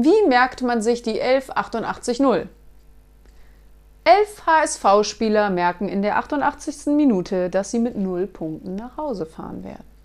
Wie merkt man sich die 11880? Elf HSV-Spieler merken in der 88. Minute, dass sie mit null Punkten nach Hause fahren werden.